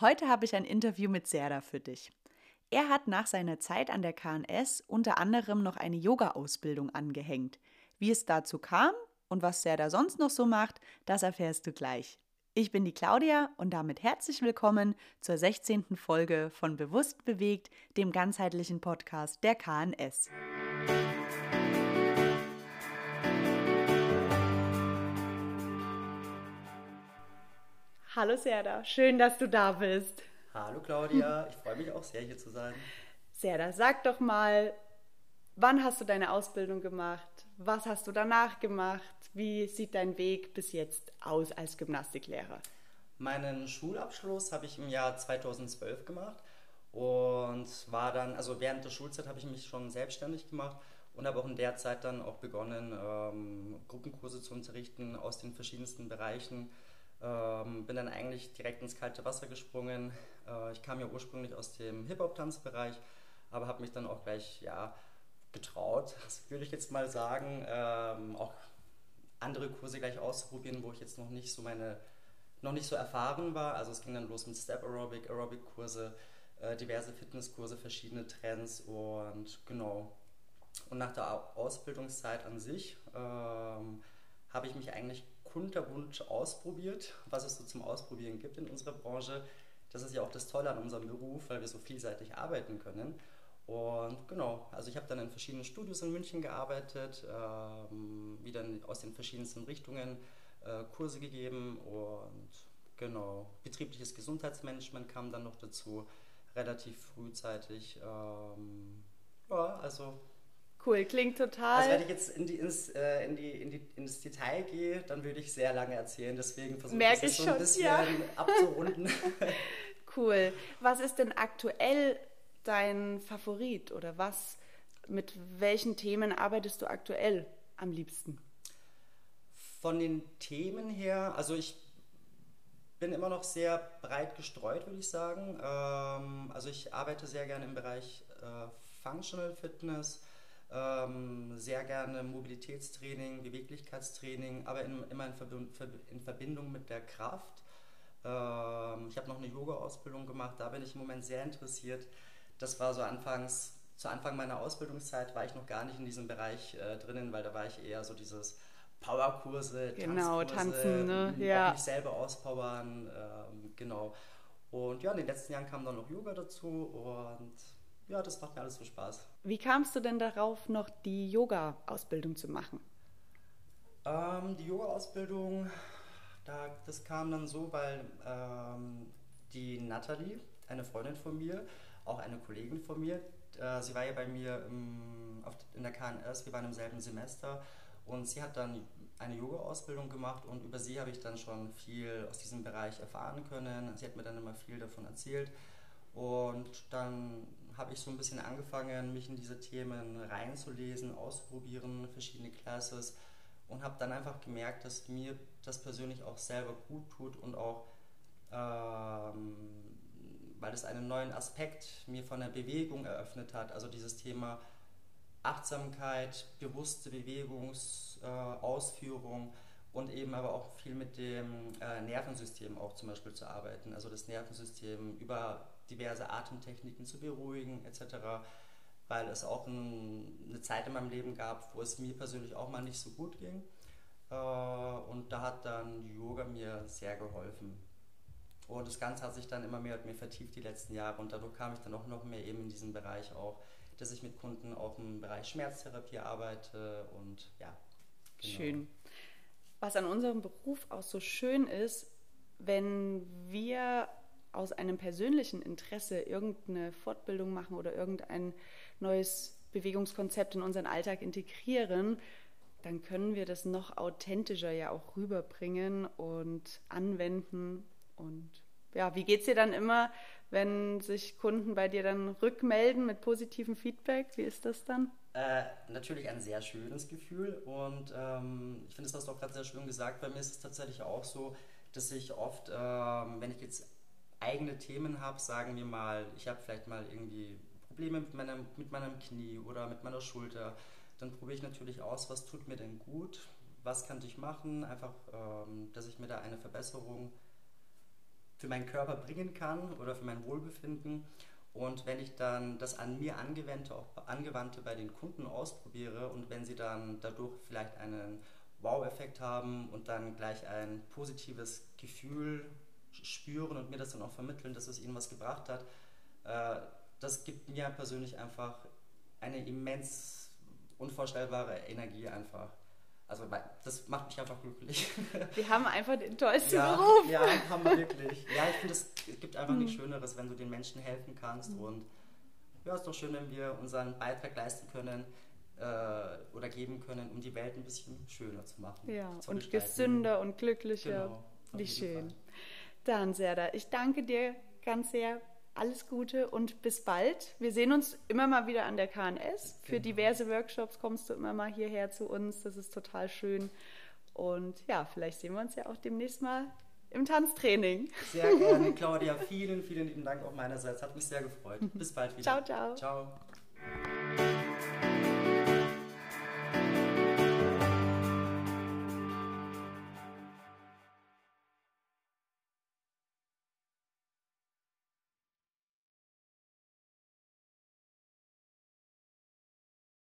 Heute habe ich ein Interview mit Serda für dich. Er hat nach seiner Zeit an der KNS unter anderem noch eine Yoga-Ausbildung angehängt. Wie es dazu kam und was Serda sonst noch so macht, das erfährst du gleich. Ich bin die Claudia und damit herzlich willkommen zur 16. Folge von Bewusst bewegt, dem ganzheitlichen Podcast der KNS. Hallo Serda, schön, dass du da bist. Hallo Claudia, ich freue mich auch sehr hier zu sein. Serda, sag doch mal, wann hast du deine Ausbildung gemacht? Was hast du danach gemacht? Wie sieht dein Weg bis jetzt aus als Gymnastiklehrer? Meinen Schulabschluss habe ich im Jahr 2012 gemacht und war dann, also während der Schulzeit habe ich mich schon selbstständig gemacht und habe auch in der Zeit dann auch begonnen, ähm, Gruppenkurse zu unterrichten aus den verschiedensten Bereichen ähm, bin dann eigentlich direkt ins kalte Wasser gesprungen. Äh, ich kam ja ursprünglich aus dem Hip-Hop-Tanzbereich, aber habe mich dann auch gleich ja, getraut, würde ich jetzt mal sagen, ähm, auch andere Kurse gleich auszuprobieren, wo ich jetzt noch nicht so meine noch nicht so erfahren war. Also es ging dann los mit Step Aerobic, Aerobic-Kurse, äh, diverse Fitnesskurse, verschiedene Trends und genau. Und nach der Ausbildungszeit an sich ähm, habe ich mich eigentlich kunterbunt ausprobiert, was es so zum Ausprobieren gibt in unserer Branche. Das ist ja auch das Tolle an unserem Beruf, weil wir so vielseitig arbeiten können. Und genau, also ich habe dann in verschiedenen Studios in München gearbeitet, ähm, wieder aus den verschiedensten Richtungen äh, Kurse gegeben und genau, betriebliches Gesundheitsmanagement kam dann noch dazu, relativ frühzeitig. Ähm, ja, also Cool, klingt total. Also wenn ich jetzt in die, ins, äh, in die, in die, ins Detail gehe, dann würde ich sehr lange erzählen. Deswegen versuche ich es so ein bisschen ja. abzurunden. cool. Was ist denn aktuell dein Favorit oder was, mit welchen Themen arbeitest du aktuell am liebsten? Von den Themen her, also ich bin immer noch sehr breit gestreut, würde ich sagen. Ähm, also ich arbeite sehr gerne im Bereich äh, Functional Fitness, ähm, sehr gerne Mobilitätstraining, Beweglichkeitstraining, aber in, immer in, Verbindung, in Verbindung mit der Kraft. Ähm, ich habe noch eine Yoga-Ausbildung gemacht, da bin ich im Moment sehr interessiert. Das war so anfangs, zu Anfang meiner Ausbildungszeit war ich noch gar nicht in diesem Bereich äh, drinnen, weil da war ich eher so dieses Powerkurse, genau, Tanzkurse, tanzen, ne? ja. mich selber auspowern, ähm, genau. Und ja, in den letzten Jahren kam dann noch Yoga dazu und ja, das macht mir alles so Spaß. Wie kamst du denn darauf, noch die Yoga-Ausbildung zu machen? Ähm, die Yoga-Ausbildung, da, das kam dann so, weil ähm, die Natalie, eine Freundin von mir, auch eine Kollegin von mir, äh, sie war ja bei mir im, auf, in der KNS, wir waren im selben Semester und sie hat dann eine Yoga-Ausbildung gemacht und über sie habe ich dann schon viel aus diesem Bereich erfahren können. Sie hat mir dann immer viel davon erzählt und dann habe ich so ein bisschen angefangen, mich in diese Themen reinzulesen, auszuprobieren, verschiedene Classes und habe dann einfach gemerkt, dass mir das persönlich auch selber gut tut und auch, ähm, weil es einen neuen Aspekt mir von der Bewegung eröffnet hat, also dieses Thema Achtsamkeit, bewusste Bewegungsausführung. Äh, und eben aber auch viel mit dem äh, Nervensystem auch zum Beispiel zu arbeiten. Also das Nervensystem über diverse Atemtechniken zu beruhigen etc. Weil es auch ein, eine Zeit in meinem Leben gab, wo es mir persönlich auch mal nicht so gut ging. Äh, und da hat dann Yoga mir sehr geholfen. Und das Ganze hat sich dann immer mehr und mehr vertieft die letzten Jahre und dadurch kam ich dann auch noch mehr eben in diesen Bereich auch, dass ich mit Kunden auch im Bereich Schmerztherapie arbeite und ja. Genau. Schön. Was an unserem Beruf auch so schön ist, wenn wir aus einem persönlichen Interesse irgendeine Fortbildung machen oder irgendein neues Bewegungskonzept in unseren Alltag integrieren, dann können wir das noch authentischer ja auch rüberbringen und anwenden. Und ja, wie geht es dir dann immer, wenn sich Kunden bei dir dann rückmelden mit positivem Feedback? Wie ist das dann? Äh, natürlich ein sehr schönes Gefühl und ähm, ich finde, das hast du auch gerade sehr schön gesagt. Bei mir ist es tatsächlich auch so, dass ich oft, ähm, wenn ich jetzt eigene Themen habe, sagen wir mal, ich habe vielleicht mal irgendwie Probleme mit meinem, mit meinem Knie oder mit meiner Schulter, dann probiere ich natürlich aus, was tut mir denn gut, was kann ich machen, einfach, ähm, dass ich mir da eine Verbesserung für meinen Körper bringen kann oder für mein Wohlbefinden. Und wenn ich dann das an mir angewandte, auch angewandte bei den Kunden ausprobiere und wenn sie dann dadurch vielleicht einen Wow-Effekt haben und dann gleich ein positives Gefühl spüren und mir das dann auch vermitteln, dass es ihnen was gebracht hat, äh, das gibt mir persönlich einfach eine immens unvorstellbare Energie einfach. Also das macht mich einfach glücklich. Wir haben einfach den tollsten ja, Beruf. Ja, haben wir wirklich. Ja, ich finde, es gibt einfach nichts hm. Schöneres, wenn du den Menschen helfen kannst. Mhm. Und ja, es ist doch schön, wenn wir unseren Beitrag leisten können äh, oder geben können, um die Welt ein bisschen schöner zu machen. Ja, zu und gesünder und glücklicher. Genau, Wie schön. Fall. Dann, Serda, ich danke dir ganz sehr alles Gute und bis bald. Wir sehen uns immer mal wieder an der KNS. Für genau. diverse Workshops kommst du immer mal hierher zu uns. Das ist total schön. Und ja, vielleicht sehen wir uns ja auch demnächst mal im Tanztraining. Sehr gerne, Claudia. Vielen, vielen lieben Dank auch meinerseits. Hat mich sehr gefreut. Bis bald wieder. Ciao, ciao. Ciao.